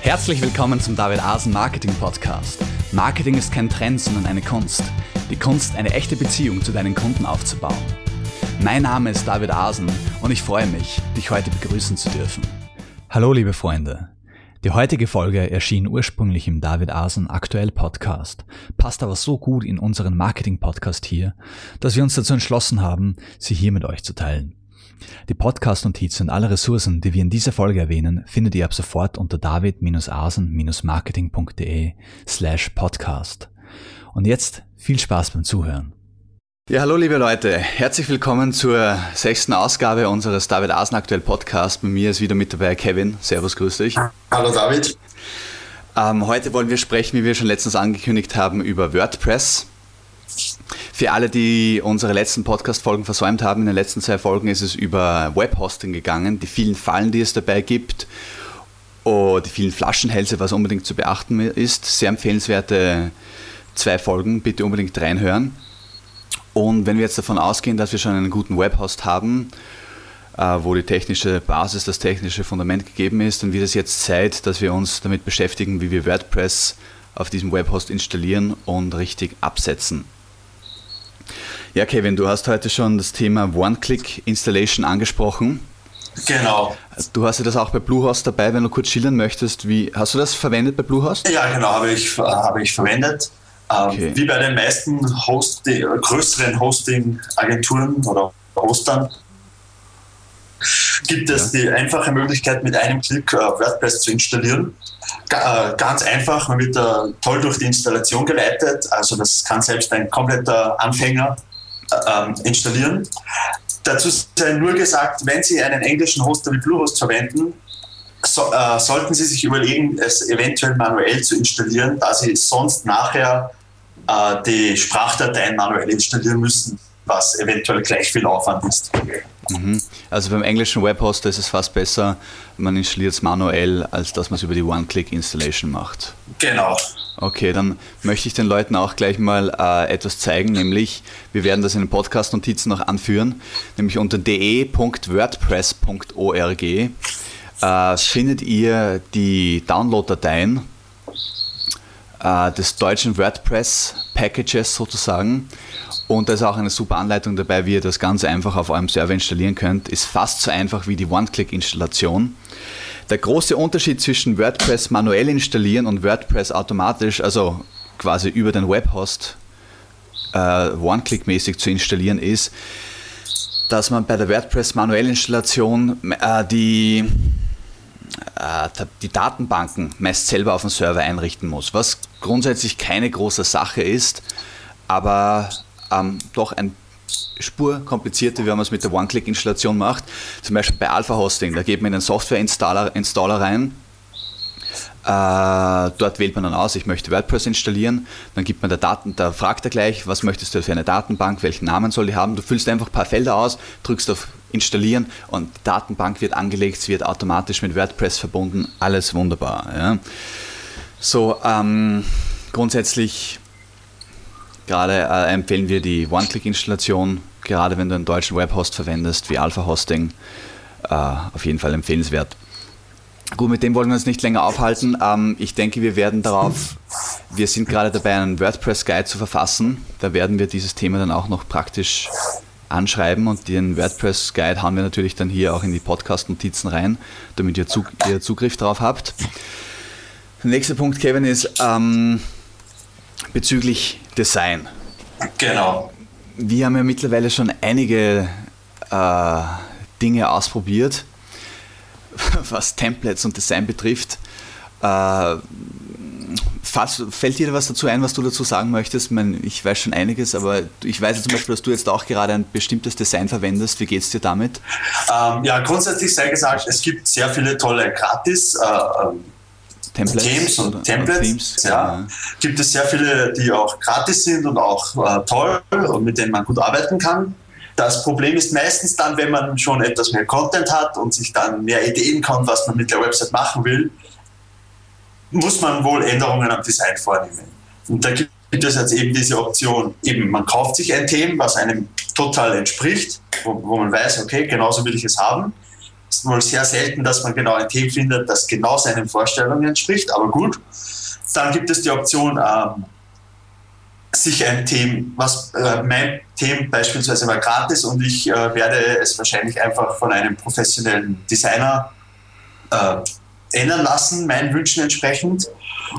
Herzlich willkommen zum David Asen Marketing Podcast. Marketing ist kein Trend, sondern eine Kunst. Die Kunst, eine echte Beziehung zu deinen Kunden aufzubauen. Mein Name ist David Asen und ich freue mich, dich heute begrüßen zu dürfen. Hallo liebe Freunde. Die heutige Folge erschien ursprünglich im David Asen Aktuell Podcast, passt aber so gut in unseren Marketing Podcast hier, dass wir uns dazu entschlossen haben, sie hier mit euch zu teilen. Die Podcast-Notizen und alle Ressourcen, die wir in dieser Folge erwähnen, findet ihr ab sofort unter david-asen-marketing.de slash podcast. Und jetzt viel Spaß beim Zuhören. Ja, hallo liebe Leute, herzlich willkommen zur sechsten Ausgabe unseres David Asen aktuell Podcast. Bei mir ist wieder mit dabei Kevin. Servus, grüß dich. Hallo David. Ähm, heute wollen wir sprechen, wie wir schon letztens angekündigt haben, über WordPress. Für alle, die unsere letzten Podcast-Folgen versäumt haben, in den letzten zwei Folgen ist es über Webhosting gegangen, die vielen Fallen, die es dabei gibt, oh, die vielen Flaschenhälse, was unbedingt zu beachten ist. Sehr empfehlenswerte zwei Folgen, bitte unbedingt reinhören. Und wenn wir jetzt davon ausgehen, dass wir schon einen guten Webhost haben, äh, wo die technische Basis, das technische Fundament gegeben ist, dann wird es jetzt Zeit, dass wir uns damit beschäftigen, wie wir WordPress auf diesem Webhost installieren und richtig absetzen. Ja, Kevin, du hast heute schon das Thema One-Click-Installation angesprochen. Genau. Du hast ja das auch bei Bluehost dabei, wenn du kurz schildern möchtest. Wie, hast du das verwendet bei Bluehost? Ja, genau, habe ich, habe ich verwendet. Ähm, okay. Wie bei den meisten Hosting, größeren Hosting-Agenturen oder Hostern gibt es ja. die einfache Möglichkeit, mit einem Klick äh, WordPress zu installieren. Äh, ganz einfach, man wird toll durch die Installation geleitet. Also das kann selbst ein kompletter Anfänger ähm, installieren. Dazu sei nur gesagt, wenn Sie einen englischen Hoster wie Bluehost verwenden, so, äh, sollten Sie sich überlegen, es eventuell manuell zu installieren, da Sie sonst nachher äh, die Sprachdateien manuell installieren müssen, was eventuell gleich viel Aufwand ist. Mhm. Also beim englischen Webhoster ist es fast besser, man installiert es manuell, als dass man es über die One-Click-Installation macht. Genau. Okay, dann möchte ich den Leuten auch gleich mal äh, etwas zeigen, nämlich wir werden das in den Podcast-Notizen noch anführen, nämlich unter de.wordpress.org äh, findet ihr die Download-Dateien äh, des deutschen WordPress-Packages sozusagen. Und da ist auch eine super Anleitung dabei, wie ihr das ganz einfach auf eurem Server installieren könnt. Ist fast so einfach wie die One-Click-Installation. Der große Unterschied zwischen WordPress manuell installieren und WordPress automatisch, also quasi über den Webhost äh, One-Click-mäßig zu installieren, ist, dass man bei der WordPress manuell Installation äh, die, äh, die Datenbanken meist selber auf dem Server einrichten muss, was grundsätzlich keine große Sache ist, aber ähm, doch ein Spur komplizierter, wie man es mit der One-Click-Installation macht. Zum Beispiel bei Alpha-Hosting, da geht man in den Software-Installer Installer rein. Äh, dort wählt man dann aus, ich möchte WordPress installieren. Dann gibt man der Daten, da fragt er gleich, was möchtest du für eine Datenbank, welchen Namen soll die haben. Du füllst einfach ein paar Felder aus, drückst auf Installieren und die Datenbank wird angelegt, sie wird automatisch mit WordPress verbunden. Alles wunderbar. Ja. So, ähm, grundsätzlich Gerade äh, empfehlen wir die One-Click-Installation, gerade wenn du einen deutschen Webhost verwendest, wie Alpha Hosting. Äh, auf jeden Fall empfehlenswert. Gut, mit dem wollen wir uns nicht länger aufhalten. Ähm, ich denke, wir werden darauf, wir sind gerade dabei, einen WordPress-Guide zu verfassen. Da werden wir dieses Thema dann auch noch praktisch anschreiben und den WordPress-Guide haben wir natürlich dann hier auch in die Podcast-Notizen rein, damit ihr, Zug ihr, Zugriff darauf habt. Der nächste Punkt, Kevin, ist ähm, bezüglich Design. Genau. Wir haben ja mittlerweile schon einige äh, Dinge ausprobiert, was Templates und Design betrifft. Äh, fast, fällt dir was dazu ein, was du dazu sagen möchtest? Ich, ich weiß schon einiges, aber ich weiß zum Beispiel, dass du jetzt auch gerade ein bestimmtes Design verwendest. Wie geht es dir damit? Ähm, ja, grundsätzlich sei gesagt, es gibt sehr viele tolle Gratis. Äh, ähm, Templates Themes und oder, Templates. Themes, ja. ja. Gibt es sehr viele, die auch gratis sind und auch äh, toll und mit denen man gut arbeiten kann. Das Problem ist meistens dann, wenn man schon etwas mehr Content hat und sich dann mehr Ideen kommt, was man mit der Website machen will, muss man wohl Änderungen am Design vornehmen. Und da gibt es jetzt eben diese Option, eben man kauft sich ein Thema, was einem total entspricht, wo, wo man weiß, okay, genauso will ich es haben ist wohl sehr selten, dass man genau ein Thema findet, das genau seinen Vorstellungen entspricht, aber gut. Dann gibt es die Option, ähm, sich ein Thema, was äh, mein Thema beispielsweise war gratis und ich äh, werde es wahrscheinlich einfach von einem professionellen Designer äh, ändern lassen, meinen Wünschen entsprechend.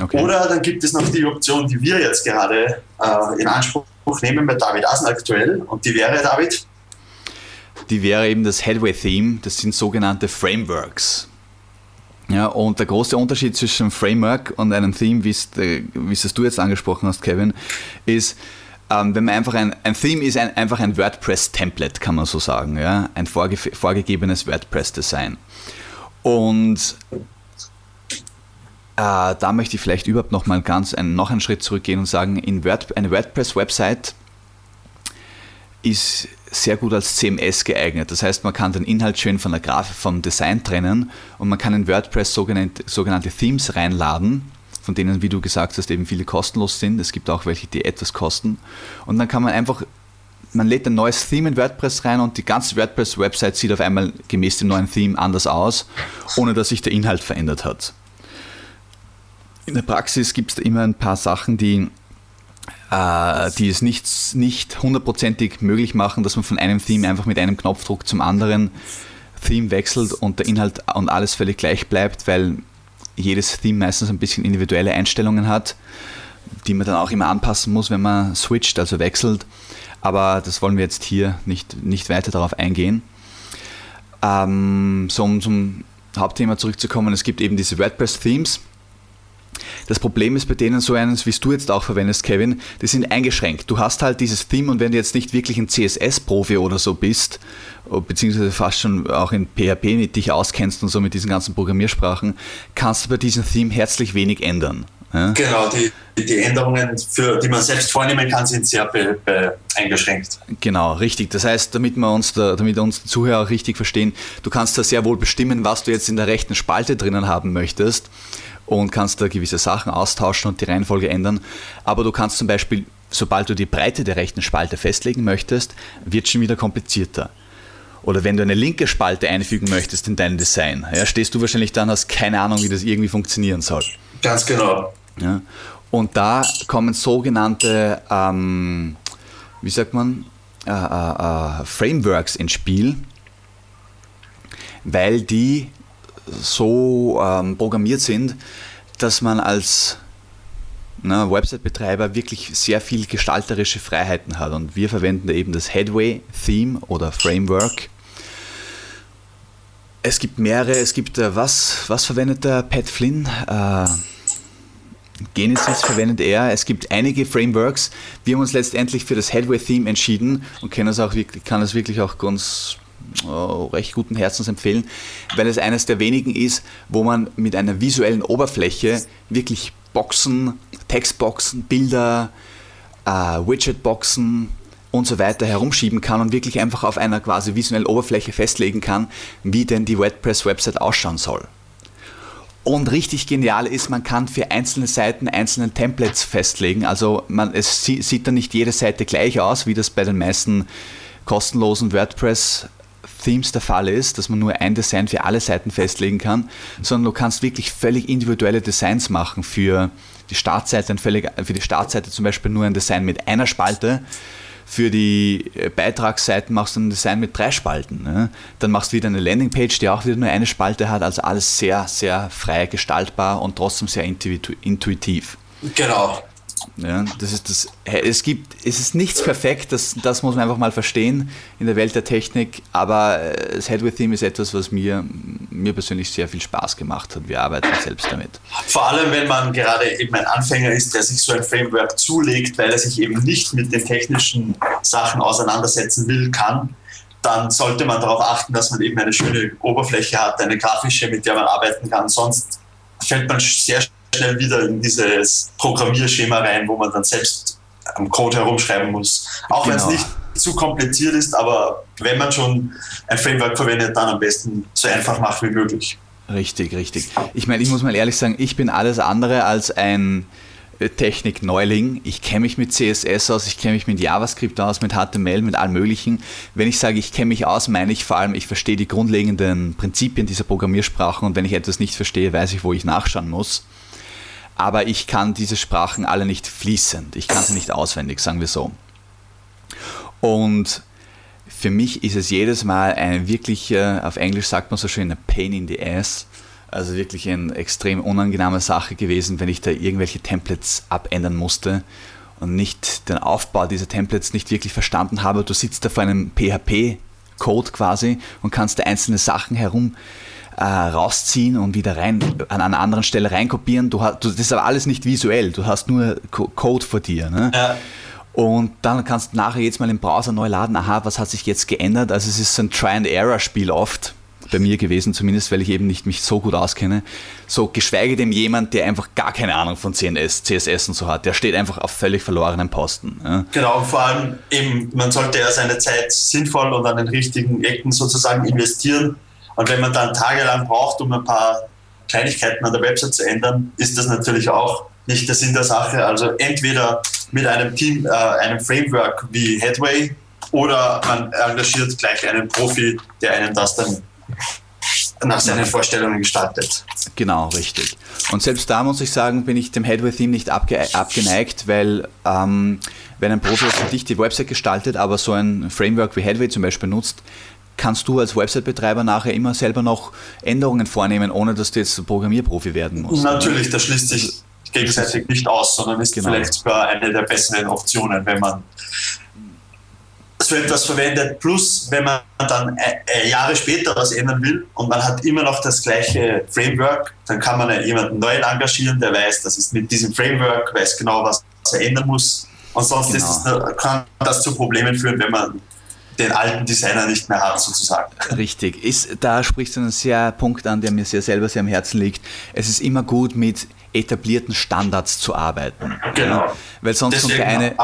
Okay. Oder dann gibt es noch die Option, die wir jetzt gerade äh, in Anspruch nehmen bei David Asen aktuell. Und die wäre, David? Die wäre eben das Headway-Theme. Das sind sogenannte Frameworks. Ja, und der große Unterschied zwischen einem Framework und einem Theme, wie es du jetzt angesprochen hast, Kevin, ist, ähm, wenn man einfach ein, ein Theme ist ein, einfach ein WordPress-Template, kann man so sagen, ja, ein vorge vorgegebenes WordPress-Design. Und äh, da möchte ich vielleicht überhaupt noch mal ganz einen, noch einen Schritt zurückgehen und sagen, in Word, eine WordPress-Website ist sehr gut als CMS geeignet. Das heißt, man kann den Inhalt schön von der Grafik, vom Design trennen und man kann in WordPress sogenannte, sogenannte Themes reinladen, von denen, wie du gesagt hast, eben viele kostenlos sind. Es gibt auch welche, die etwas kosten. Und dann kann man einfach, man lädt ein neues Theme in WordPress rein und die ganze WordPress-Website sieht auf einmal gemäß dem neuen Theme anders aus, ohne dass sich der Inhalt verändert hat. In der Praxis gibt es da immer ein paar Sachen, die, äh, die es nicht, nicht hundertprozentig möglich machen, dass man von einem Theme einfach mit einem Knopfdruck zum anderen Theme wechselt und der Inhalt und alles völlig gleich bleibt, weil jedes Theme meistens ein bisschen individuelle Einstellungen hat, die man dann auch immer anpassen muss, wenn man switcht, also wechselt. Aber das wollen wir jetzt hier nicht, nicht weiter darauf eingehen. Ähm, so, um zum Hauptthema zurückzukommen, es gibt eben diese WordPress-Themes das Problem ist bei denen so eines, wie es du jetzt auch verwendest, Kevin, die sind eingeschränkt. Du hast halt dieses Theme und wenn du jetzt nicht wirklich ein CSS-Profi oder so bist, beziehungsweise fast schon auch in PHP mit dich auskennst und so mit diesen ganzen Programmiersprachen, kannst du bei diesem Theme herzlich wenig ändern. Ja? Genau, die, die Änderungen, für, die man selbst vornehmen kann, sind sehr be, be eingeschränkt. Genau, richtig. Das heißt, damit wir uns, da, damit uns die Zuhörer auch richtig verstehen, du kannst da sehr wohl bestimmen, was du jetzt in der rechten Spalte drinnen haben möchtest und kannst da gewisse Sachen austauschen und die Reihenfolge ändern. Aber du kannst zum Beispiel, sobald du die Breite der rechten Spalte festlegen möchtest, wird schon wieder komplizierter. Oder wenn du eine linke Spalte einfügen möchtest in dein Design, ja, stehst du wahrscheinlich dann, hast keine Ahnung, wie das irgendwie funktionieren soll. Ganz genau. Ja. Und da kommen sogenannte, ähm, wie sagt man, äh, äh, äh Frameworks ins Spiel, weil die so ähm, programmiert sind, dass man als ne, Website-Betreiber wirklich sehr viel gestalterische Freiheiten hat. Und wir verwenden eben das Headway-Theme oder Framework. Es gibt mehrere, es gibt, äh, was, was verwendet der Pat Flynn? Äh, Genesis verwendet er. Es gibt einige Frameworks. Wir haben uns letztendlich für das Headway-Theme entschieden und können es auch kann es wirklich auch ganz recht guten Herzens empfehlen, weil es eines der wenigen ist, wo man mit einer visuellen Oberfläche wirklich Boxen, Textboxen, Bilder, äh, Widgetboxen und so weiter herumschieben kann und wirklich einfach auf einer quasi visuellen Oberfläche festlegen kann, wie denn die WordPress-Website ausschauen soll. Und richtig genial ist, man kann für einzelne Seiten einzelne Templates festlegen. Also man, es sieht dann nicht jede Seite gleich aus, wie das bei den meisten kostenlosen WordPress Themes der Fall ist, dass man nur ein Design für alle Seiten festlegen kann, sondern du kannst wirklich völlig individuelle Designs machen für die Startseite, völlig, für die Startseite zum Beispiel nur ein Design mit einer Spalte, für die äh, Beitragsseiten machst du ein Design mit drei Spalten. Ne? Dann machst du wieder eine Landingpage, die auch wieder nur eine Spalte hat, also alles sehr, sehr frei gestaltbar und trotzdem sehr intuitiv. Genau. Ja, das ist das. Es gibt, es ist nichts perfekt, das, das muss man einfach mal verstehen in der Welt der Technik, aber äh, das Head with Theme ist etwas, was mir, mir persönlich sehr viel Spaß gemacht hat. Wir arbeiten selbst damit. Vor allem, wenn man gerade eben ein Anfänger ist, der sich so ein Framework zulegt, weil er sich eben nicht mit den technischen Sachen auseinandersetzen will, kann, dann sollte man darauf achten, dass man eben eine schöne Oberfläche hat, eine grafische, mit der man arbeiten kann. Sonst fällt man sehr schnell wieder in dieses Programmierschema rein, wo man dann selbst am Code herumschreiben muss. Auch genau. wenn es nicht zu kompliziert ist, aber wenn man schon ein Framework verwendet, dann am besten so einfach machen wie möglich. Richtig, richtig. Ich meine, ich muss mal ehrlich sagen, ich bin alles andere als ein Technik-Neuling. Ich kenne mich mit CSS aus, ich kenne mich mit JavaScript aus, mit HTML, mit allem Möglichen. Wenn ich sage, ich kenne mich aus, meine ich vor allem, ich verstehe die grundlegenden Prinzipien dieser Programmiersprachen und wenn ich etwas nicht verstehe, weiß ich, wo ich nachschauen muss. Aber ich kann diese Sprachen alle nicht fließend. Ich kann sie nicht auswendig, sagen wir so. Und für mich ist es jedes Mal ein wirklicher, auf Englisch sagt man so schön, a pain in the ass, also wirklich eine extrem unangenehme Sache gewesen, wenn ich da irgendwelche Templates abändern musste und nicht den Aufbau dieser Templates nicht wirklich verstanden habe. Du sitzt da vor einem PHP-Code quasi und kannst da einzelne Sachen herum äh, rausziehen und wieder rein an einer anderen Stelle reinkopieren. Du hast, du, das ist aber alles nicht visuell, du hast nur Code vor dir. Ne? Ja. Und dann kannst du nachher jetzt mal im Browser neu laden, aha, was hat sich jetzt geändert? Also es ist so ein Try-and-Error-Spiel oft bei mir gewesen, zumindest weil ich eben nicht mich so gut auskenne. So geschweige denn jemand, der einfach gar keine Ahnung von CNS, CSS und so hat, der steht einfach auf völlig verlorenen Posten. Ja. Genau, vor allem eben, man sollte ja seine Zeit sinnvoll und an den richtigen Ecken sozusagen investieren. Und wenn man dann tagelang braucht, um ein paar Kleinigkeiten an der Website zu ändern, ist das natürlich auch nicht der Sinn der Sache. Also entweder mit einem Team, äh, einem Framework wie Headway oder man engagiert gleich einen Profi, der einen das dann nach seinen Vorstellungen gestaltet. Genau, richtig. Und selbst da muss ich sagen, bin ich dem Headway-Theme nicht abge abgeneigt, weil ähm, wenn ein Profi für dich die Website gestaltet, aber so ein Framework wie Headway zum Beispiel nutzt, kannst du als Website-Betreiber nachher immer selber noch Änderungen vornehmen, ohne dass du jetzt Programmierprofi werden musst. Natürlich, das schließt sich gegenseitig nicht aus, sondern ist genau. vielleicht sogar eine der besseren Optionen, wenn man so etwas verwendet. Plus, wenn man dann äh, äh, Jahre später was ändern will und man hat immer noch das gleiche Framework, dann kann man ja jemanden neuen engagieren, der weiß, das ist mit diesem Framework, weiß genau, was er ändern muss. Und sonst genau. es, kann das zu Problemen führen, wenn man den alten Designer nicht mehr hat, sozusagen. Richtig. Ist, da sprichst du einen sehr Punkt an, der mir sehr selber sehr am Herzen liegt. Es ist immer gut, mit etablierten Standards zu arbeiten. Genau. Ja? Weil sonst Deswegen, kommt eine.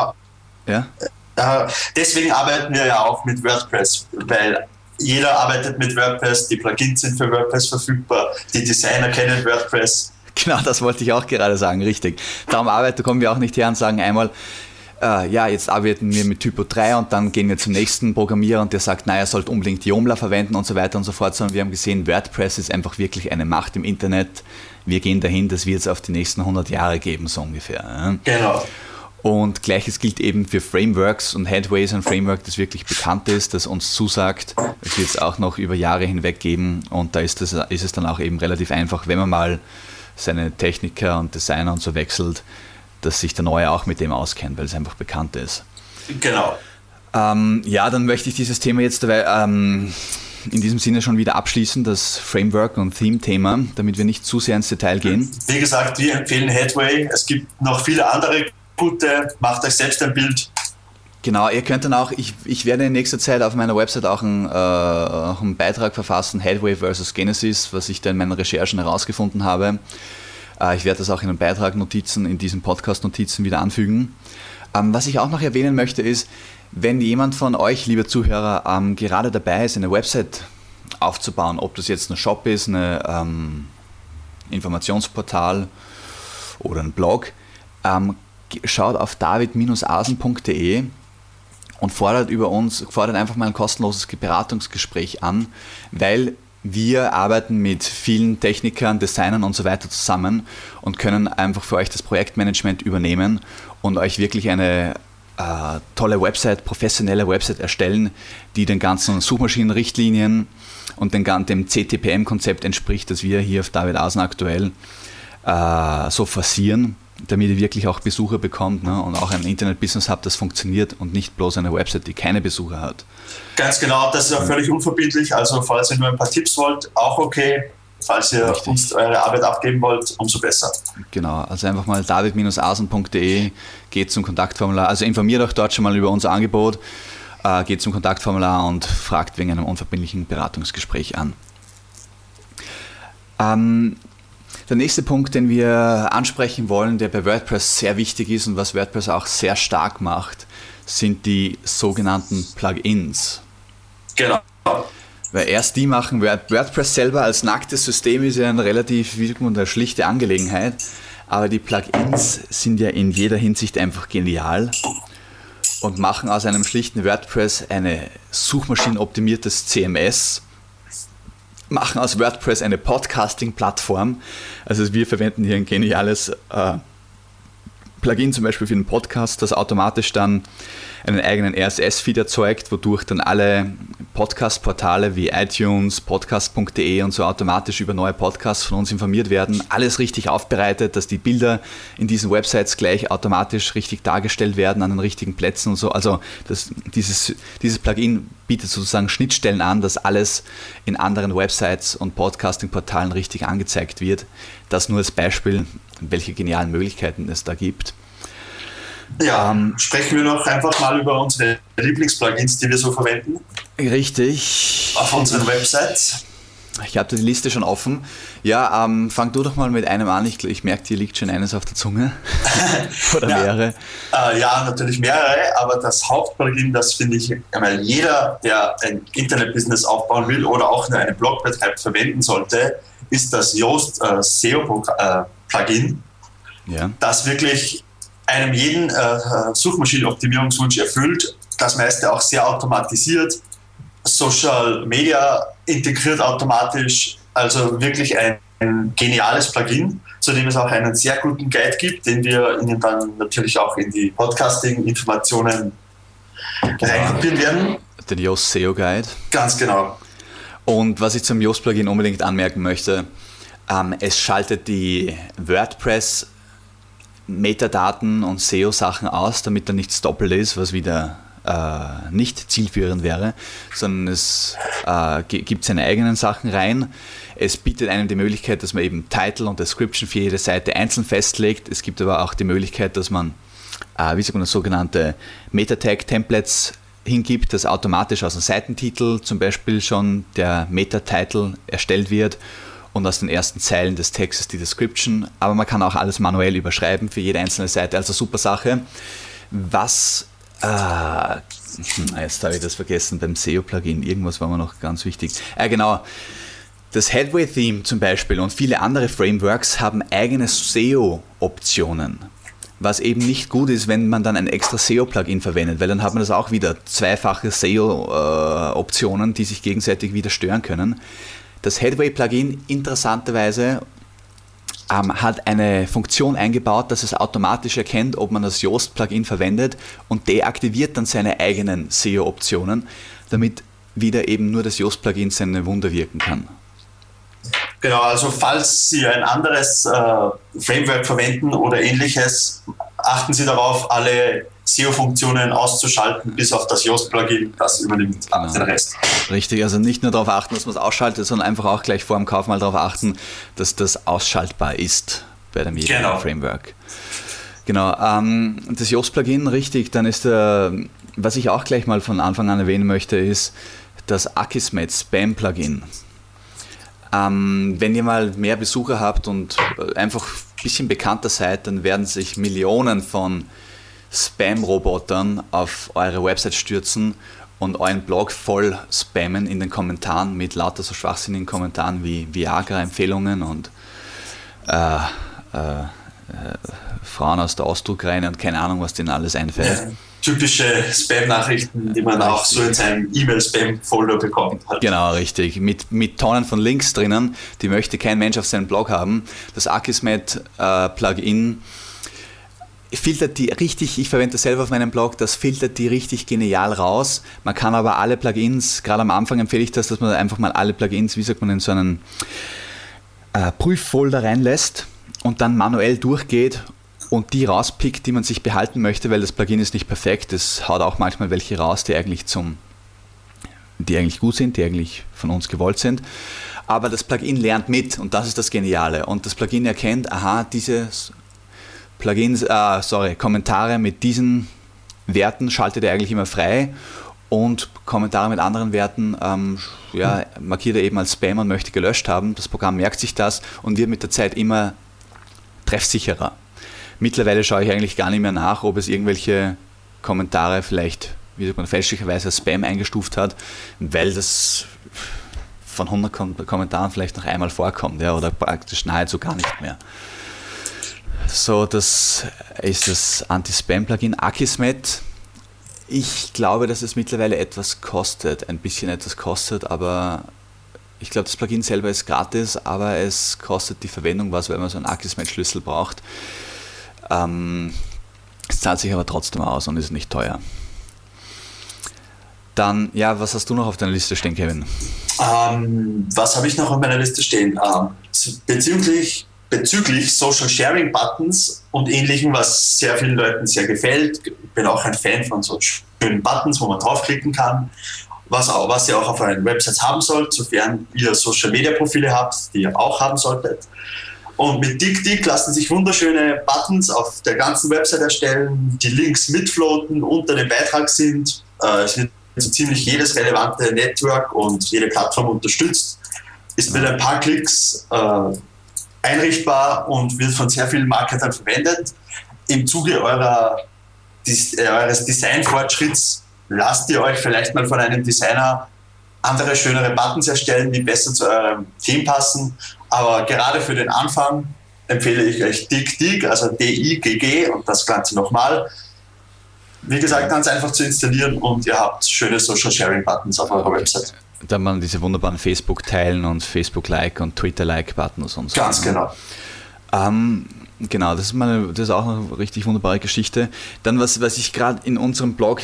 Ja? Äh, deswegen arbeiten wir ja auch mit WordPress, weil jeder arbeitet mit WordPress, die Plugins sind für WordPress verfügbar, die Designer kennen WordPress. Genau, das wollte ich auch gerade sagen, richtig. Darum arbeiten, kommen wir auch nicht her und sagen einmal, äh, ja, jetzt arbeiten wir mit Typo 3 und dann gehen wir zum nächsten Programmierer und der sagt, naja, sollte unbedingt Joomla verwenden und so weiter und so fort, sondern wir haben gesehen, WordPress ist einfach wirklich eine Macht im Internet. Wir gehen dahin, dass wir es auf die nächsten 100 Jahre geben, so ungefähr. Genau. Und gleiches gilt eben für Frameworks und Headway ist ein Framework, das wirklich bekannt ist, das uns zusagt. Es wird es auch noch über Jahre hinweg geben und da ist, das, ist es dann auch eben relativ einfach, wenn man mal seine Techniker und Designer und so wechselt, dass sich der Neue auch mit dem auskennt, weil es einfach bekannt ist. Genau. Ähm, ja, dann möchte ich dieses Thema jetzt ähm, in diesem Sinne schon wieder abschließen, das Framework- und Theme-Thema, damit wir nicht zu sehr ins Detail gehen. Wie gesagt, wir empfehlen Headway. Es gibt noch viele andere gute, macht euch selbst ein Bild. Genau, ihr könnt dann auch, ich, ich werde in nächster Zeit auf meiner Website auch einen, äh, auch einen Beitrag verfassen, Headway versus Genesis, was ich da in meinen Recherchen herausgefunden habe. Äh, ich werde das auch in den Beitrag-Notizen, in diesen Podcast-Notizen wieder anfügen. Ähm, was ich auch noch erwähnen möchte ist, wenn jemand von euch, liebe Zuhörer, ähm, gerade dabei ist, eine Website aufzubauen, ob das jetzt ein Shop ist, ein ähm, Informationsportal oder ein Blog, schaut auf david-asen.de und fordert über uns, fordert einfach mal ein kostenloses Beratungsgespräch an, weil wir arbeiten mit vielen Technikern, Designern und so weiter zusammen und können einfach für euch das Projektmanagement übernehmen und euch wirklich eine äh, tolle Website, professionelle Website erstellen, die den ganzen Suchmaschinenrichtlinien und den, dem CTPM-Konzept entspricht, das wir hier auf David Asen aktuell äh, so forcieren damit ihr wirklich auch Besucher bekommt ne? und auch ein Internet-Business habt, das funktioniert und nicht bloß eine Website, die keine Besucher hat. Ganz genau, das ist auch völlig unverbindlich. Also falls ihr nur ein paar Tipps wollt, auch okay. Falls ihr Richtig. uns eure Arbeit abgeben wollt, umso besser. Genau, also einfach mal david-asen.de, geht zum Kontaktformular, also informiert euch dort schon mal über unser Angebot, äh, geht zum Kontaktformular und fragt wegen einem unverbindlichen Beratungsgespräch an. Ähm, der nächste Punkt, den wir ansprechen wollen, der bei WordPress sehr wichtig ist und was WordPress auch sehr stark macht, sind die sogenannten Plugins. Genau. Weil erst die machen WordPress selber als nacktes System ist ja eine relativ eine schlichte Angelegenheit. aber die Plugins sind ja in jeder Hinsicht einfach genial und machen aus einem schlichten WordPress eine suchmaschinenoptimiertes CMS, machen aus WordPress eine Podcasting-Plattform. Also wir verwenden hier ein geniales äh, Plugin zum Beispiel für den Podcast, das automatisch dann einen eigenen RSS-Feed erzeugt, wodurch dann alle Podcast-Portale wie iTunes, podcast.de und so automatisch über neue Podcasts von uns informiert werden. Alles richtig aufbereitet, dass die Bilder in diesen Websites gleich automatisch richtig dargestellt werden an den richtigen Plätzen und so. Also das, dieses, dieses Plugin bietet sozusagen Schnittstellen an, dass alles in anderen Websites und Podcasting-Portalen richtig angezeigt wird. Das nur als Beispiel, welche genialen Möglichkeiten es da gibt. Ja, ähm, sprechen wir noch einfach mal über unsere Lieblingsplugins, die wir so verwenden. Richtig. Auf unseren Websites. Ich habe die Liste schon offen. Ja, ähm, fang du doch mal mit einem an. Ich, ich merke, dir liegt schon eines auf der Zunge. Oder ja. mehrere. Äh, ja, natürlich mehrere, aber das Hauptplugin, das finde ich, weil jeder, der ein Internet-Business aufbauen will oder auch nur einen Blog betreibt, verwenden sollte, ist das Yoast äh, SEO-Plugin, äh, ja. das wirklich einem jeden äh, Suchmaschinenoptimierungswunsch erfüllt, das meiste auch sehr automatisiert, Social Media integriert automatisch, also wirklich ein, ein geniales Plugin, zu dem es auch einen sehr guten Guide gibt, den wir Ihnen dann natürlich auch in die Podcasting-Informationen reinkopieren werden. Den Yoast SEO Guide. Ganz genau. Und was ich zum Yoast Plugin unbedingt anmerken möchte, ähm, es schaltet die WordPress Metadaten und SEO-Sachen aus, damit da nichts doppelt ist, was wieder äh, nicht zielführend wäre, sondern es äh, gibt seine eigenen Sachen rein. Es bietet einem die Möglichkeit, dass man eben Title und Description für jede Seite einzeln festlegt. Es gibt aber auch die Möglichkeit, dass man, äh, wie sagt man, sogenannte Meta-Tag-Templates hingibt, dass automatisch aus dem Seitentitel zum Beispiel schon der Meta-Title erstellt wird und aus den ersten Zeilen des Textes die Description. Aber man kann auch alles manuell überschreiben für jede einzelne Seite, also super Sache. Was, äh, jetzt habe ich das vergessen beim SEO-Plugin, irgendwas war mir noch ganz wichtig. Äh, genau, das Headway-Theme zum Beispiel und viele andere Frameworks haben eigene SEO-Optionen. Was eben nicht gut ist, wenn man dann ein extra SEO-Plugin verwendet, weil dann hat man das auch wieder zweifache SEO-Optionen, die sich gegenseitig wieder stören können. Das Headway-Plugin interessanterweise ähm, hat eine Funktion eingebaut, dass es automatisch erkennt, ob man das Yoast-Plugin verwendet und deaktiviert dann seine eigenen SEO-Optionen, damit wieder eben nur das Yoast-Plugin seine Wunder wirken kann. Genau, also falls Sie ein anderes äh, Framework verwenden oder ähnliches, achten Sie darauf, alle SEO-Funktionen auszuschalten, bis auf das Yoast-Plugin, das übernimmt genau. den Rest. Richtig, also nicht nur darauf achten, dass man es ausschaltet, sondern einfach auch gleich vor dem Kauf mal darauf achten, dass das ausschaltbar ist bei dem jeweiligen genau. Framework. Genau, ähm, das Yoast-Plugin, richtig, dann ist der, was ich auch gleich mal von Anfang an erwähnen möchte, ist das Akismet Spam-Plugin. Ähm, wenn ihr mal mehr Besucher habt und einfach ein bisschen bekannter seid, dann werden sich Millionen von Spam-Robotern auf eure Website stürzen und euren Blog voll spammen in den Kommentaren mit lauter so schwachsinnigen Kommentaren wie Viagra-Empfehlungen und äh, äh, äh, Frauen aus der Ausdruckreihe und keine Ahnung, was denen alles einfällt. Typische Spam-Nachrichten, die man auch so in seinem E-Mail-Spam-Folder bekommt. Hat. Genau, richtig. Mit, mit Tonnen von Links drinnen, die möchte kein Mensch auf seinem Blog haben. Das Akismet-Plugin äh, filtert die richtig, ich verwende das selber auf meinem Blog, das filtert die richtig genial raus. Man kann aber alle Plugins, gerade am Anfang empfehle ich das, dass man einfach mal alle Plugins, wie sagt man, in so einen äh, Prüffolder reinlässt und dann manuell durchgeht und die rauspickt, die man sich behalten möchte, weil das Plugin ist nicht perfekt. Es haut auch manchmal welche raus, die eigentlich zum die eigentlich gut sind, die eigentlich von uns gewollt sind. Aber das Plugin lernt mit und das ist das Geniale. Und das Plugin erkennt, aha, dieses Plugins, äh, sorry, Kommentare mit diesen Werten schaltet er eigentlich immer frei und Kommentare mit anderen Werten ähm, ja, markiert er eben als Spam und möchte gelöscht haben. Das Programm merkt sich das und wird mit der Zeit immer treffsicherer. Mittlerweile schaue ich eigentlich gar nicht mehr nach, ob es irgendwelche Kommentare vielleicht, wie sagt man, fälschlicherweise als Spam eingestuft hat, weil das von 100 Kommentaren vielleicht noch einmal vorkommt ja, oder praktisch nahezu gar nicht mehr. So, das ist das Anti-Spam-Plugin Akismet. Ich glaube, dass es mittlerweile etwas kostet, ein bisschen etwas kostet, aber ich glaube, das Plugin selber ist gratis, aber es kostet die Verwendung was, weil man so einen Akismet-Schlüssel braucht. Ähm, es zahlt sich aber trotzdem aus und ist nicht teuer. Dann, ja, was hast du noch auf deiner Liste stehen, Kevin? Ähm, was habe ich noch auf meiner Liste stehen? Ähm, bezüglich, bezüglich Social Sharing Buttons und ähnlichem, was sehr vielen Leuten sehr gefällt. Ich bin auch ein Fan von so schönen Buttons, wo man draufklicken kann. Was, auch, was ihr auch auf euren Websites haben sollt, sofern ihr Social Media Profile habt, die ihr auch haben solltet. Und mit DickDick lassen sich wunderschöne Buttons auf der ganzen Website erstellen, die Links mitfloaten, unter dem Beitrag sind. Äh, es wird so ziemlich jedes relevante Network und jede Plattform unterstützt. Ist mit ein paar Klicks äh, einrichtbar und wird von sehr vielen Marketern verwendet. Im Zuge eurer, äh, eures Designfortschritts lasst ihr euch vielleicht mal von einem Designer andere schönere Buttons erstellen, die besser zu eurem Team passen. Aber gerade für den Anfang empfehle ich euch DigDig, also D-I-G-G und das Ganze nochmal. Wie gesagt, ganz einfach zu installieren und ihr habt schöne Social Sharing Buttons auf eurer Website. Da man diese wunderbaren Facebook-Teilen und Facebook-Like und Twitter-Like-Buttons und so. Ganz genau. Ähm, genau, das ist, meine, das ist auch eine richtig wunderbare Geschichte. Dann, was, was ich gerade in unserem Blog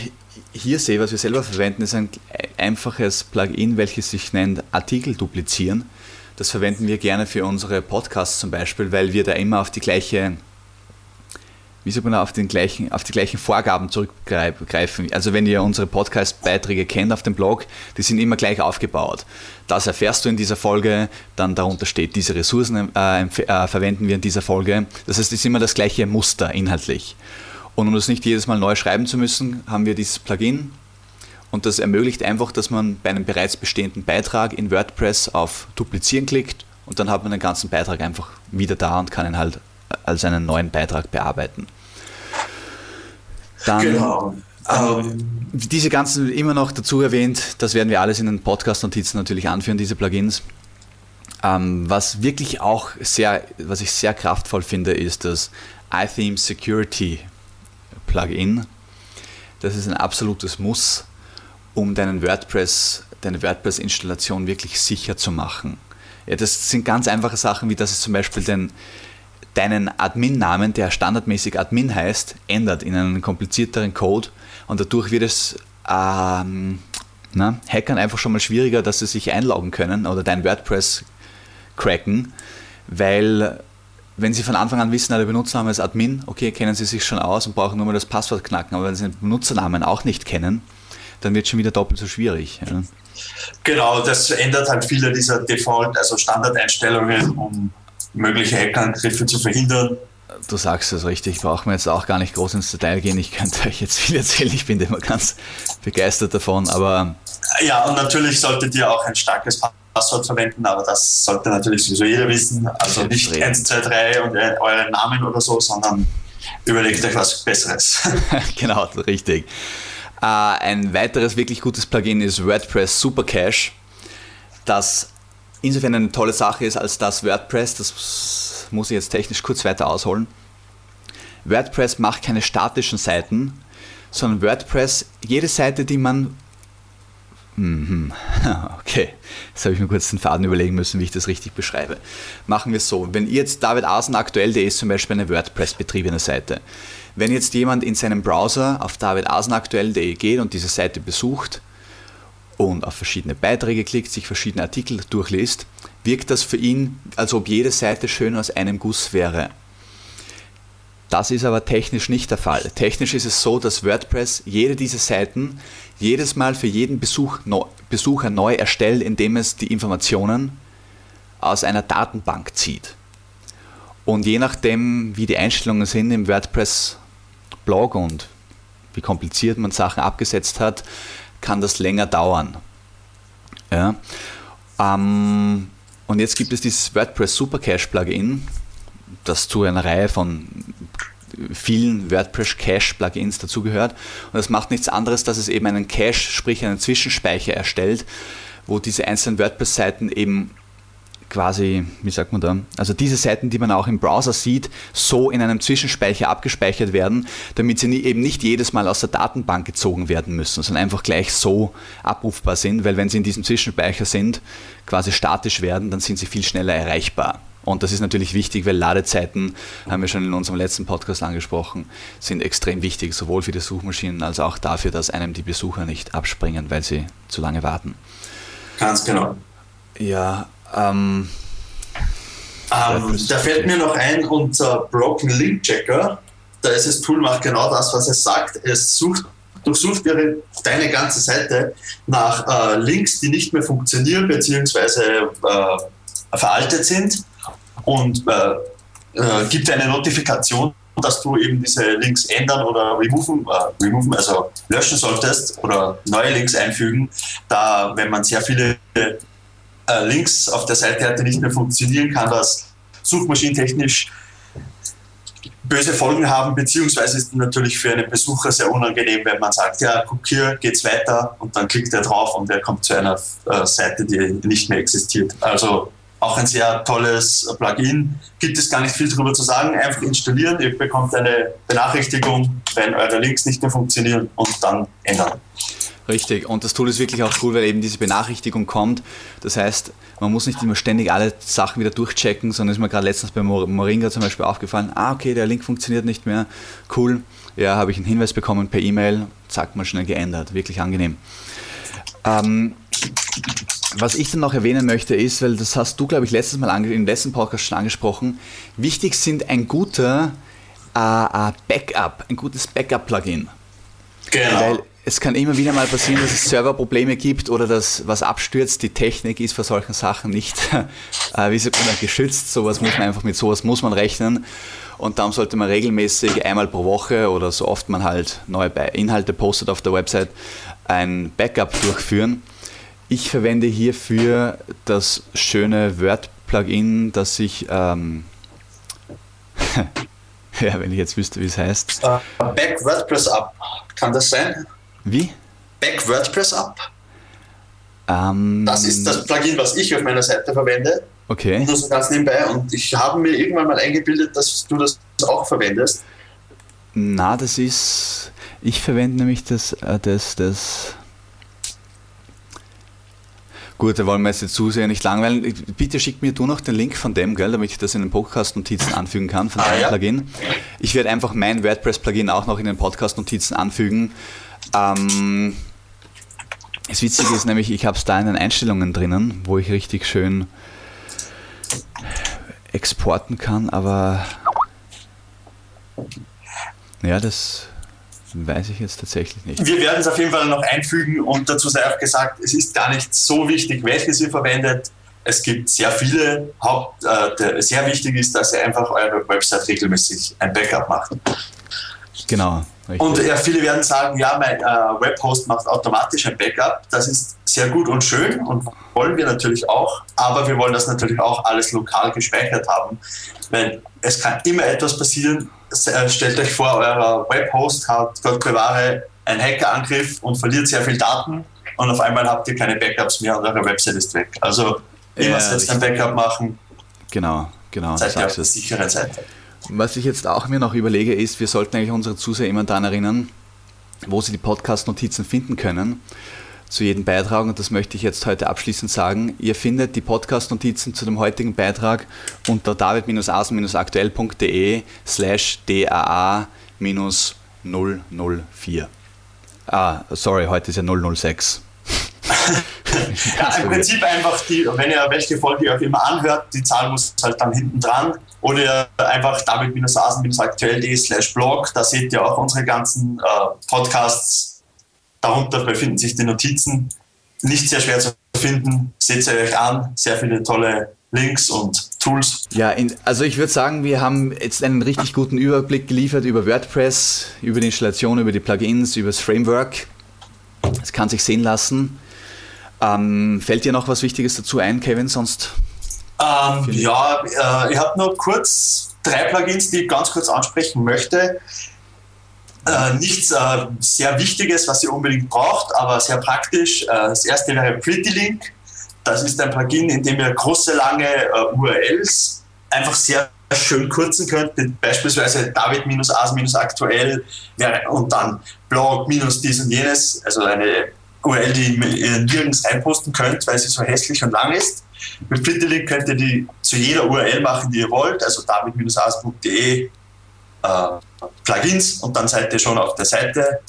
hier sehe, was wir selber verwenden, ist ein einfaches Plugin, welches sich nennt Artikel duplizieren. Das verwenden wir gerne für unsere Podcasts zum Beispiel, weil wir da immer auf die gleiche, wie sagt man, auf, den gleichen, auf die gleichen Vorgaben zurückgreifen. Also wenn ihr unsere Podcast-Beiträge kennt auf dem Blog, die sind immer gleich aufgebaut. Das erfährst du in dieser Folge, dann darunter steht, diese Ressourcen äh, äh, verwenden wir in dieser Folge. Das heißt, es ist immer das gleiche Muster inhaltlich. Und um das nicht jedes Mal neu schreiben zu müssen, haben wir dieses Plugin. Und das ermöglicht einfach, dass man bei einem bereits bestehenden Beitrag in WordPress auf Duplizieren klickt und dann hat man den ganzen Beitrag einfach wieder da und kann ihn halt als einen neuen Beitrag bearbeiten. Dann, genau. Ähm, diese ganzen immer noch dazu erwähnt, das werden wir alles in den Podcast-Notizen natürlich anführen, diese Plugins. Ähm, was wirklich auch sehr, was ich sehr kraftvoll finde, ist das iTheme Security Plugin. Das ist ein absolutes Muss, um deinen WordPress, deine WordPress-Installation wirklich sicher zu machen. Ja, das sind ganz einfache Sachen, wie dass es zum Beispiel den, deinen Admin-Namen, der standardmäßig Admin heißt, ändert in einen komplizierteren Code und dadurch wird es ähm, na, Hackern einfach schon mal schwieriger, dass sie sich einloggen können oder dein WordPress cracken, weil wenn Sie von Anfang an wissen, der Benutzername ist Admin, okay, kennen Sie sich schon aus und brauchen nur mal das Passwort knacken. Aber wenn Sie den Benutzernamen auch nicht kennen, dann wird es schon wieder doppelt so schwierig. Ja. Genau, das ändert halt viele dieser Default, also Standardeinstellungen, um mögliche Hackerangriffe zu verhindern. Du sagst es richtig, brauchen wir jetzt auch gar nicht groß ins Detail gehen. Ich könnte euch jetzt viel erzählen, ich bin immer ganz begeistert davon, aber. Ja, und natürlich solltet ihr auch ein starkes Passwort Passwort verwenden, aber das sollte natürlich sowieso jeder wissen. Also nicht 1, 2, 3 und euren Namen oder so, sondern überlegt euch was Besseres. genau, richtig. Äh, ein weiteres wirklich gutes Plugin ist WordPress Super Cache, das insofern eine tolle Sache ist, als das WordPress, das muss ich jetzt technisch kurz weiter ausholen. WordPress macht keine statischen Seiten, sondern WordPress, jede Seite, die man Mhm. Okay, jetzt habe ich mir kurz den Faden überlegen müssen, wie ich das richtig beschreibe. Machen wir es so, wenn ihr jetzt David Asen aktuell.de ist zum Beispiel eine WordPress-betriebene Seite. Wenn jetzt jemand in seinem Browser auf davidasenaktuell.de geht und diese Seite besucht und auf verschiedene Beiträge klickt, sich verschiedene Artikel durchliest, wirkt das für ihn, als ob jede Seite schön aus einem Guss wäre. Das ist aber technisch nicht der Fall. Technisch ist es so, dass WordPress jede dieser Seiten jedes Mal für jeden Besuch, Besucher neu erstellt, indem es die Informationen aus einer Datenbank zieht. Und je nachdem, wie die Einstellungen sind im WordPress-Blog und wie kompliziert man Sachen abgesetzt hat, kann das länger dauern. Ja. Ähm, und jetzt gibt es dieses WordPress Supercache Plugin, das zu einer Reihe von vielen WordPress Cache Plugins dazugehört. Und das macht nichts anderes, dass es eben einen Cache, sprich einen Zwischenspeicher erstellt, wo diese einzelnen WordPress-Seiten eben quasi, wie sagt man da, also diese Seiten, die man auch im Browser sieht, so in einem Zwischenspeicher abgespeichert werden, damit sie nie, eben nicht jedes Mal aus der Datenbank gezogen werden müssen, sondern einfach gleich so abrufbar sind, weil wenn sie in diesem Zwischenspeicher sind, quasi statisch werden, dann sind sie viel schneller erreichbar. Und das ist natürlich wichtig, weil Ladezeiten, haben wir schon in unserem letzten Podcast angesprochen, sind extrem wichtig, sowohl für die Suchmaschinen als auch dafür, dass einem die Besucher nicht abspringen, weil sie zu lange warten. Ganz genau. Ja, ähm, ähm, da fällt mir noch ein, unser Broken Link Checker, da ist das Tool macht genau das, was es sagt. Es sucht, durchsucht ihre, deine ganze Seite nach äh, Links, die nicht mehr funktionieren bzw. Äh, veraltet sind und äh, äh, gibt eine Notifikation, dass du eben diese Links ändern oder removen, äh, removen, also löschen solltest oder neue Links einfügen, da wenn man sehr viele äh, Links auf der Seite hat, die nicht mehr funktionieren, kann das suchmaschinentechnisch böse Folgen haben, beziehungsweise ist natürlich für einen Besucher sehr unangenehm, wenn man sagt, ja, guck hier, geht's weiter und dann klickt er drauf und er kommt zu einer äh, Seite, die nicht mehr existiert. Also auch ein sehr tolles Plugin. Gibt es gar nicht viel darüber zu sagen. Einfach installieren. Ihr bekommt eine Benachrichtigung, wenn eure Links nicht mehr funktionieren und dann ändern. Richtig, und das Tool ist wirklich auch cool, weil eben diese Benachrichtigung kommt. Das heißt, man muss nicht immer ständig alle Sachen wieder durchchecken, sondern ist mir gerade letztens bei Moringa zum Beispiel aufgefallen, ah, okay, der Link funktioniert nicht mehr, cool. Ja, habe ich einen Hinweis bekommen per E-Mail, zack, mal schnell geändert, wirklich angenehm. Ähm, was ich dann noch erwähnen möchte, ist, weil das hast du, glaube ich, letztes Mal im letzten Podcast schon angesprochen, wichtig sind ein guter äh Backup, ein gutes Backup-Plugin. Genau. Weil es kann immer wieder mal passieren, dass es Serverprobleme gibt oder dass was abstürzt. Die Technik ist vor solchen Sachen nicht, äh, wie sagt man, geschützt. Sowas muss man einfach mit sowas muss man rechnen. Und darum sollte man regelmäßig einmal pro Woche oder so oft man halt neue Inhalte postet auf der Website ein Backup durchführen. Ich verwende hierfür das schöne Word-Plugin, das ich, ähm, ja, wenn ich jetzt wüsste, wie es heißt. Uh, Back WordPress Up, kann das sein? Wie? Back WordPress Up. Um, das ist das Plugin, was ich auf meiner Seite verwende. Okay. Nur so ganz nebenbei. Und ich habe mir irgendwann mal eingebildet, dass du das auch verwendest. Na, das ist. Ich verwende nämlich das, äh, das, das Gut, da wollen wir jetzt zu sehr nicht langweilen. Bitte schick mir du noch den Link von dem, gell, damit ich das in den Podcast-Notizen anfügen kann, von ah, deinem ja. Plugin. Ich werde einfach mein WordPress-Plugin auch noch in den Podcast-Notizen anfügen. Ähm, das Witzige ist nämlich, ich habe es da in den Einstellungen drinnen, wo ich richtig schön exporten kann, aber ja, das Weiß ich jetzt tatsächlich nicht. Wir werden es auf jeden Fall noch einfügen und dazu sei auch gesagt, es ist gar nicht so wichtig, welches ihr verwendet. Es gibt sehr viele. Haupt, äh, sehr wichtig ist, dass ihr einfach eure Website regelmäßig ein Backup macht. Genau. Richtig. Und ja, viele werden sagen, ja, mein äh, Webhost macht automatisch ein Backup. Das ist sehr gut und schön und wollen wir natürlich auch. Aber wir wollen das natürlich auch alles lokal gespeichert haben. Weil es kann immer etwas passieren, äh, stellt euch vor, euer Webhost hat, Gott bewahre, einen Hackerangriff und verliert sehr viel Daten und auf einmal habt ihr keine Backups mehr und eure Website ist weg. Also immer ja, selbst ein Backup machen. Genau, genau. Seid ihr auf der sicheren Seite. Was ich jetzt auch mir noch überlege, ist, wir sollten eigentlich unsere Zuseher immer daran erinnern, wo sie die Podcast-Notizen finden können zu jedem Beitrag und das möchte ich jetzt heute abschließend sagen. Ihr findet die Podcast-Notizen zu dem heutigen Beitrag unter david-asen-aktuell.de slash daa-004. Ah, sorry, heute ist ja 006. ja, im Prinzip einfach, die, wenn ihr welche Folge ihr auch immer anhört, die Zahl muss halt dann hinten dran. Oder einfach david-asen-aktuell.de slash blog, da seht ihr auch unsere ganzen äh, Podcasts Darunter befinden sich die Notizen. Nicht sehr schwer zu finden. Seht sie euch an. Sehr viele tolle Links und Tools. Ja, in, also ich würde sagen, wir haben jetzt einen richtig guten Überblick geliefert über WordPress, über die Installation, über die Plugins, über das Framework. Es kann sich sehen lassen. Ähm, fällt dir noch was Wichtiges dazu ein, Kevin? Sonst. Ähm, ja, äh, ich habe nur kurz drei Plugins, die ich ganz kurz ansprechen möchte. Äh, nichts äh, sehr Wichtiges, was ihr unbedingt braucht, aber sehr praktisch. Äh, das erste wäre PrettyLink. Das ist ein Plugin, in dem ihr große, lange äh, URLs einfach sehr schön kürzen könnt, beispielsweise David-As-aktuell und dann Blog minus dies und jenes, also eine URL, die ihr nirgends reinposten könnt, weil sie so hässlich und lang ist. Mit Fitterlink könnt ihr die zu jeder URL machen, die ihr wollt, also david-as.de äh, Plugins und dann seid ihr schon auf der Seite.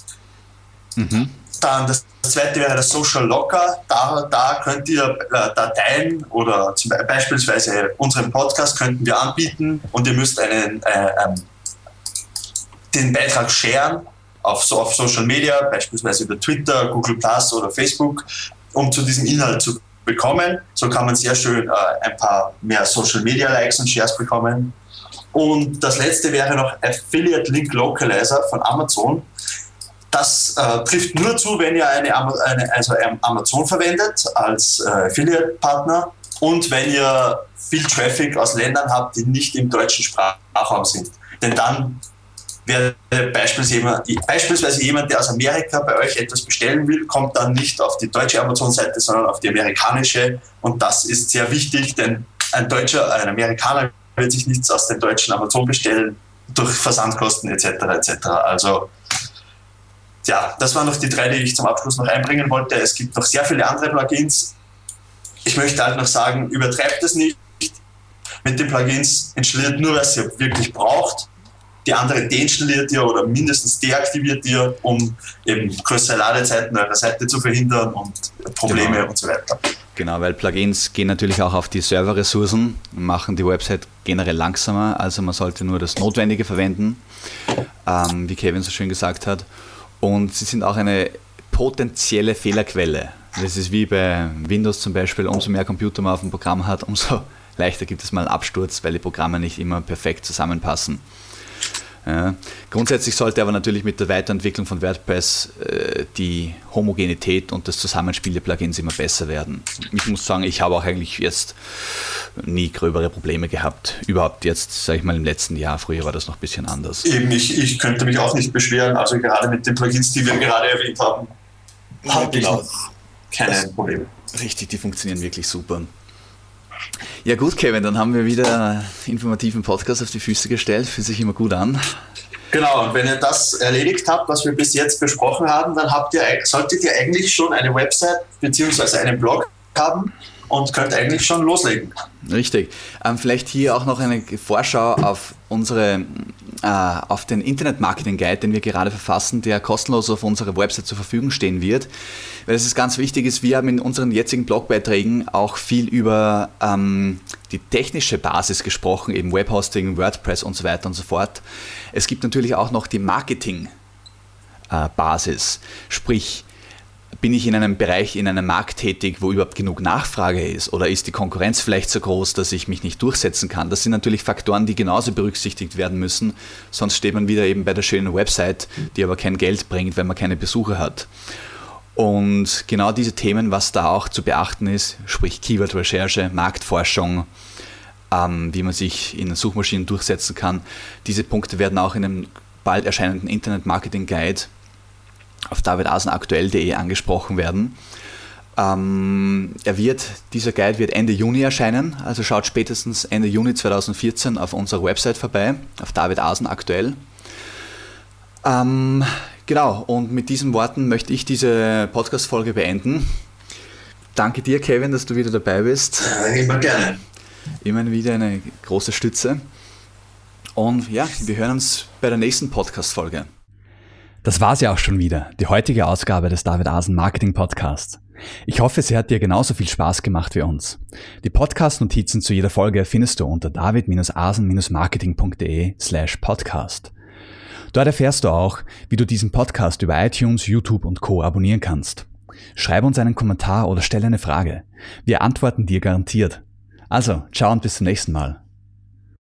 Mhm. Dann das zweite wäre das Social Locker. Da, da könnt ihr äh, Dateien oder zum, beispielsweise unseren Podcast könnten wir anbieten und ihr müsst einen, äh, ähm, den Beitrag sharen auf, so, auf Social Media, beispielsweise über Twitter, Google Plus oder Facebook, um zu diesem Inhalt zu bekommen. So kann man sehr schön äh, ein paar mehr Social Media Likes und Shares bekommen. Und das letzte wäre noch Affiliate Link Localizer von Amazon. Das äh, trifft nur zu, wenn ihr eine, eine, also Amazon verwendet als äh, Affiliate-Partner und wenn ihr viel Traffic aus Ländern habt, die nicht im deutschen Sprachraum sind. Denn dann wäre beispielsweise jemand, der aus Amerika bei euch etwas bestellen will, kommt dann nicht auf die deutsche Amazon-Seite, sondern auf die amerikanische. Und das ist sehr wichtig, denn ein Deutscher, ein Amerikaner wird sich nichts aus dem deutschen Amazon bestellen durch Versandkosten etc. etc. Also ja, das waren noch die drei, die ich zum Abschluss noch einbringen wollte. Es gibt noch sehr viele andere Plugins. Ich möchte halt noch sagen, übertreibt es nicht. Mit den Plugins installiert nur, was ihr wirklich braucht. Die andere deinstalliert ihr oder mindestens deaktiviert ihr, um eben größere Ladezeiten eurer Seite zu verhindern und Probleme genau. und so weiter. Genau, weil Plugins gehen natürlich auch auf die Serverressourcen, machen die Website generell langsamer, also man sollte nur das Notwendige verwenden, ähm, wie Kevin so schön gesagt hat. Und sie sind auch eine potenzielle Fehlerquelle. Das ist wie bei Windows zum Beispiel, umso mehr Computer man auf dem Programm hat, umso leichter gibt es mal einen Absturz, weil die Programme nicht immer perfekt zusammenpassen. Ja. Grundsätzlich sollte aber natürlich mit der Weiterentwicklung von WordPress äh, die Homogenität und das Zusammenspiel der Plugins immer besser werden. Ich muss sagen, ich habe auch eigentlich jetzt nie gröbere Probleme gehabt. Überhaupt jetzt, sage ich mal, im letzten Jahr. Früher war das noch ein bisschen anders. Eben, ich, ich könnte mich auch nicht beschweren. Also gerade mit den Plugins, die wir gerade erwähnt haben, habe genau. ich keine Probleme. Richtig, die funktionieren wirklich super. Ja gut, Kevin, dann haben wir wieder informativen Podcast auf die Füße gestellt. Fühlt sich immer gut an. Genau, und wenn ihr das erledigt habt, was wir bis jetzt besprochen haben, dann habt ihr, solltet ihr eigentlich schon eine Website bzw. einen Blog haben und könnt eigentlich schon loslegen. Richtig. Ähm, vielleicht hier auch noch eine Vorschau auf unsere äh, auf den Internet Marketing Guide, den wir gerade verfassen, der kostenlos auf unserer Website zur Verfügung stehen wird. Weil es ist ganz wichtig ist, wir haben in unseren jetzigen Blogbeiträgen auch viel über ähm, die technische Basis gesprochen, eben Webhosting, WordPress und so weiter und so fort. Es gibt natürlich auch noch die Marketing äh, Basis, sprich bin ich in einem Bereich, in einem Markt tätig, wo überhaupt genug Nachfrage ist? Oder ist die Konkurrenz vielleicht so groß, dass ich mich nicht durchsetzen kann? Das sind natürlich Faktoren, die genauso berücksichtigt werden müssen. Sonst steht man wieder eben bei der schönen Website, die aber kein Geld bringt, wenn man keine Besucher hat. Und genau diese Themen, was da auch zu beachten ist, sprich Keyword-Recherche, Marktforschung, ähm, wie man sich in Suchmaschinen durchsetzen kann, diese Punkte werden auch in einem bald erscheinenden Internet-Marketing-Guide auf davidasenaktuell.de angesprochen werden. Ähm, er wird, dieser Guide wird Ende Juni erscheinen, also schaut spätestens Ende Juni 2014 auf unserer Website vorbei, auf David Asen aktuell. Ähm, genau, und mit diesen Worten möchte ich diese Podcast-Folge beenden. Danke dir, Kevin, dass du wieder dabei bist. Immer gerne. Immer wieder eine große Stütze. Und ja, wir hören uns bei der nächsten Podcast-Folge. Das war's ja auch schon wieder, die heutige Ausgabe des David Asen Marketing Podcasts. Ich hoffe, sie hat dir genauso viel Spaß gemacht wie uns. Die Podcast-Notizen zu jeder Folge findest du unter david-asen-marketing.de slash podcast. Dort erfährst du auch, wie du diesen Podcast über iTunes, YouTube und Co. abonnieren kannst. Schreib uns einen Kommentar oder stelle eine Frage. Wir antworten dir garantiert. Also, ciao und bis zum nächsten Mal.